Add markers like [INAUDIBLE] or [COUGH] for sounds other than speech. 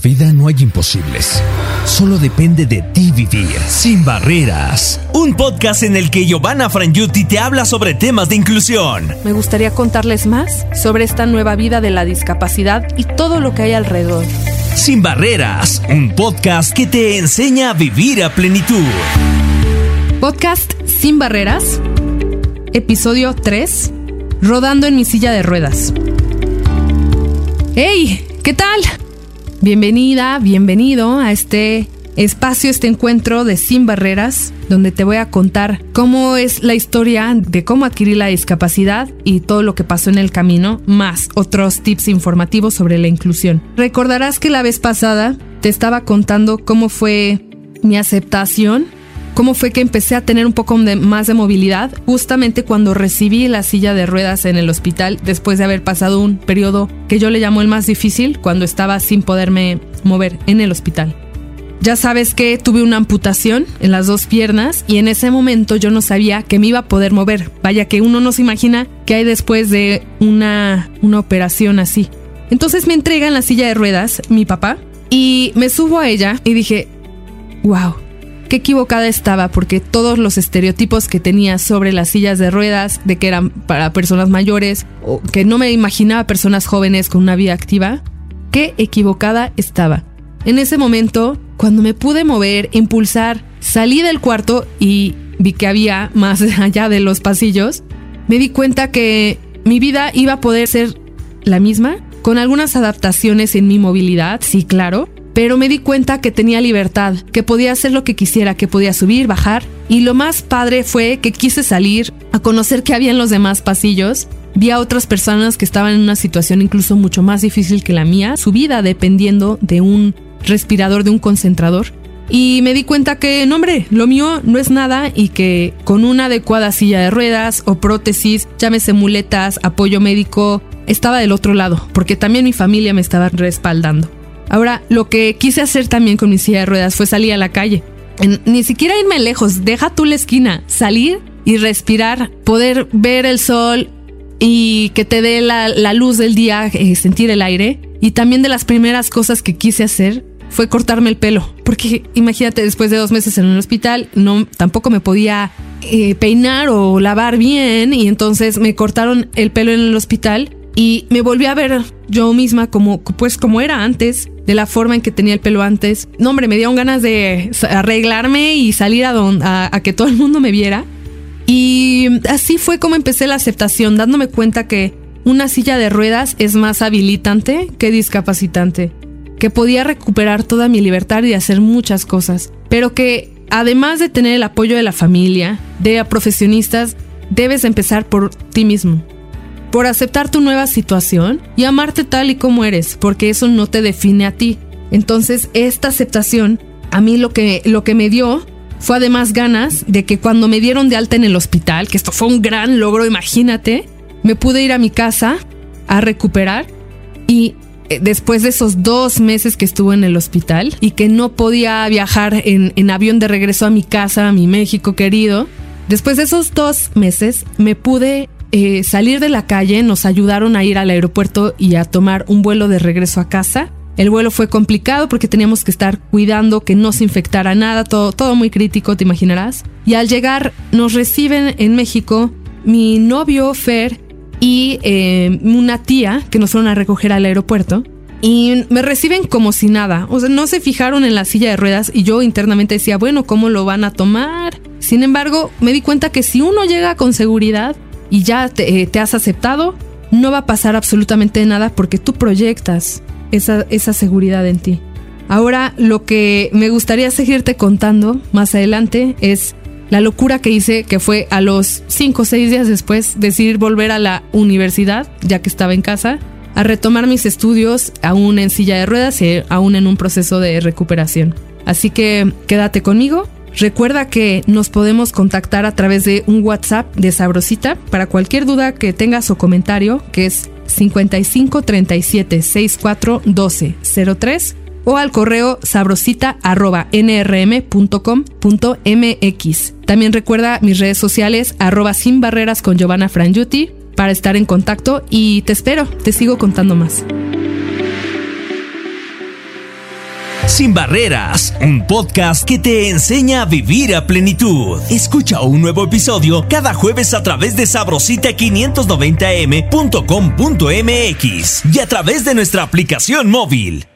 vida no hay imposibles. Solo depende de ti vivir sin barreras. Un podcast en el que Giovanna Frangiuti te habla sobre temas de inclusión. Me gustaría contarles más sobre esta nueva vida de la discapacidad y todo lo que hay alrededor. Sin barreras, un podcast que te enseña a vivir a plenitud. Podcast Sin barreras, episodio 3, rodando en mi silla de ruedas. ¡Hey! ¿Qué tal? Bienvenida, bienvenido a este espacio, este encuentro de Sin Barreras, donde te voy a contar cómo es la historia de cómo adquirir la discapacidad y todo lo que pasó en el camino, más otros tips informativos sobre la inclusión. Recordarás que la vez pasada te estaba contando cómo fue mi aceptación cómo fue que empecé a tener un poco más de movilidad justamente cuando recibí la silla de ruedas en el hospital después de haber pasado un periodo que yo le llamo el más difícil cuando estaba sin poderme mover en el hospital. Ya sabes que tuve una amputación en las dos piernas y en ese momento yo no sabía que me iba a poder mover. Vaya que uno no se imagina qué hay después de una, una operación así. Entonces me entregan la silla de ruedas mi papá y me subo a ella y dije, wow, qué equivocada estaba porque todos los estereotipos que tenía sobre las sillas de ruedas, de que eran para personas mayores, o que no me imaginaba personas jóvenes con una vida activa, qué equivocada estaba. En ese momento, cuando me pude mover, impulsar, salí del cuarto y vi que había más [LAUGHS] allá de los pasillos, me di cuenta que mi vida iba a poder ser la misma, con algunas adaptaciones en mi movilidad, sí, claro, pero me di cuenta que tenía libertad, que podía hacer lo que quisiera, que podía subir, bajar. Y lo más padre fue que quise salir a conocer qué había en los demás pasillos. Vi a otras personas que estaban en una situación incluso mucho más difícil que la mía, su vida dependiendo de un respirador, de un concentrador. Y me di cuenta que, no hombre, lo mío no es nada y que con una adecuada silla de ruedas o prótesis, llámese muletas, apoyo médico, estaba del otro lado, porque también mi familia me estaba respaldando. Ahora, lo que quise hacer también con mi silla de ruedas fue salir a la calle. ni siquiera irme lejos, deja tú la esquina, salir y respirar, poder ver el sol y que te dé la, luz del día, eh, sentir el aire. Y también de las primeras cosas que quise hacer fue cortarme el pelo. Porque imagínate, después de dos meses en el hospital, no, tampoco me podía eh, peinar o lavar bien. Y entonces me cortaron el pelo en el hospital y me volví a ver yo misma como, pues como era antes, de la forma en que tenía el pelo antes. No, hombre, me dieron ganas de arreglarme y salir a, a, que todo el mundo me viera. Y así fue como empecé la aceptación, dándome cuenta que una silla de ruedas es más habilitante que discapacitante, que podía recuperar toda mi libertad y hacer muchas cosas, pero que además de tener el apoyo de la familia, de profesionistas, debes empezar por ti mismo por aceptar tu nueva situación y amarte tal y como eres, porque eso no te define a ti. Entonces, esta aceptación, a mí lo que, lo que me dio fue además ganas de que cuando me dieron de alta en el hospital, que esto fue un gran logro, imagínate, me pude ir a mi casa a recuperar y eh, después de esos dos meses que estuve en el hospital y que no podía viajar en, en avión de regreso a mi casa, a mi México querido, después de esos dos meses me pude eh, salir de la calle, nos ayudaron a ir al aeropuerto y a tomar un vuelo de regreso a casa. El vuelo fue complicado porque teníamos que estar cuidando que no se infectara nada, todo, todo muy crítico, te imaginarás. Y al llegar nos reciben en México mi novio Fer y eh, una tía que nos fueron a recoger al aeropuerto. Y me reciben como si nada. O sea, no se fijaron en la silla de ruedas y yo internamente decía, bueno, ¿cómo lo van a tomar? Sin embargo, me di cuenta que si uno llega con seguridad, y ya eh, te, has aceptado, no va a pasar absolutamente nada porque tú proyectas esa, esa seguridad en ti. Ahora lo que me gustaría seguirte contando más adelante es la locura que hice, que fue a los 5 o 6 días después decidir volver a la universidad, ya que estaba en casa, a retomar mis estudios aún en silla de ruedas y aún en un proceso de recuperación. Así que quédate conmigo Recuerda que nos podemos contactar a través de un WhatsApp de Sabrosita para cualquier duda que tengas o comentario, que es 55 37 64 12 03 o al correo sabrosita arroba nrm.com.mx. También recuerda mis redes sociales arroba sin barreras con Giovanna Frangiuti para estar en contacto y te espero, te sigo contando más. Sin Barreras, un podcast que te enseña a vivir a plenitud. Escucha un nuevo episodio cada jueves a través de sabrosita590m.com.mx y a través de nuestra aplicación móvil.